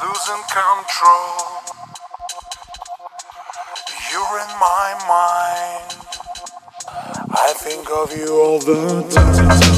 losing control. You're in my mind. I think of you all the time.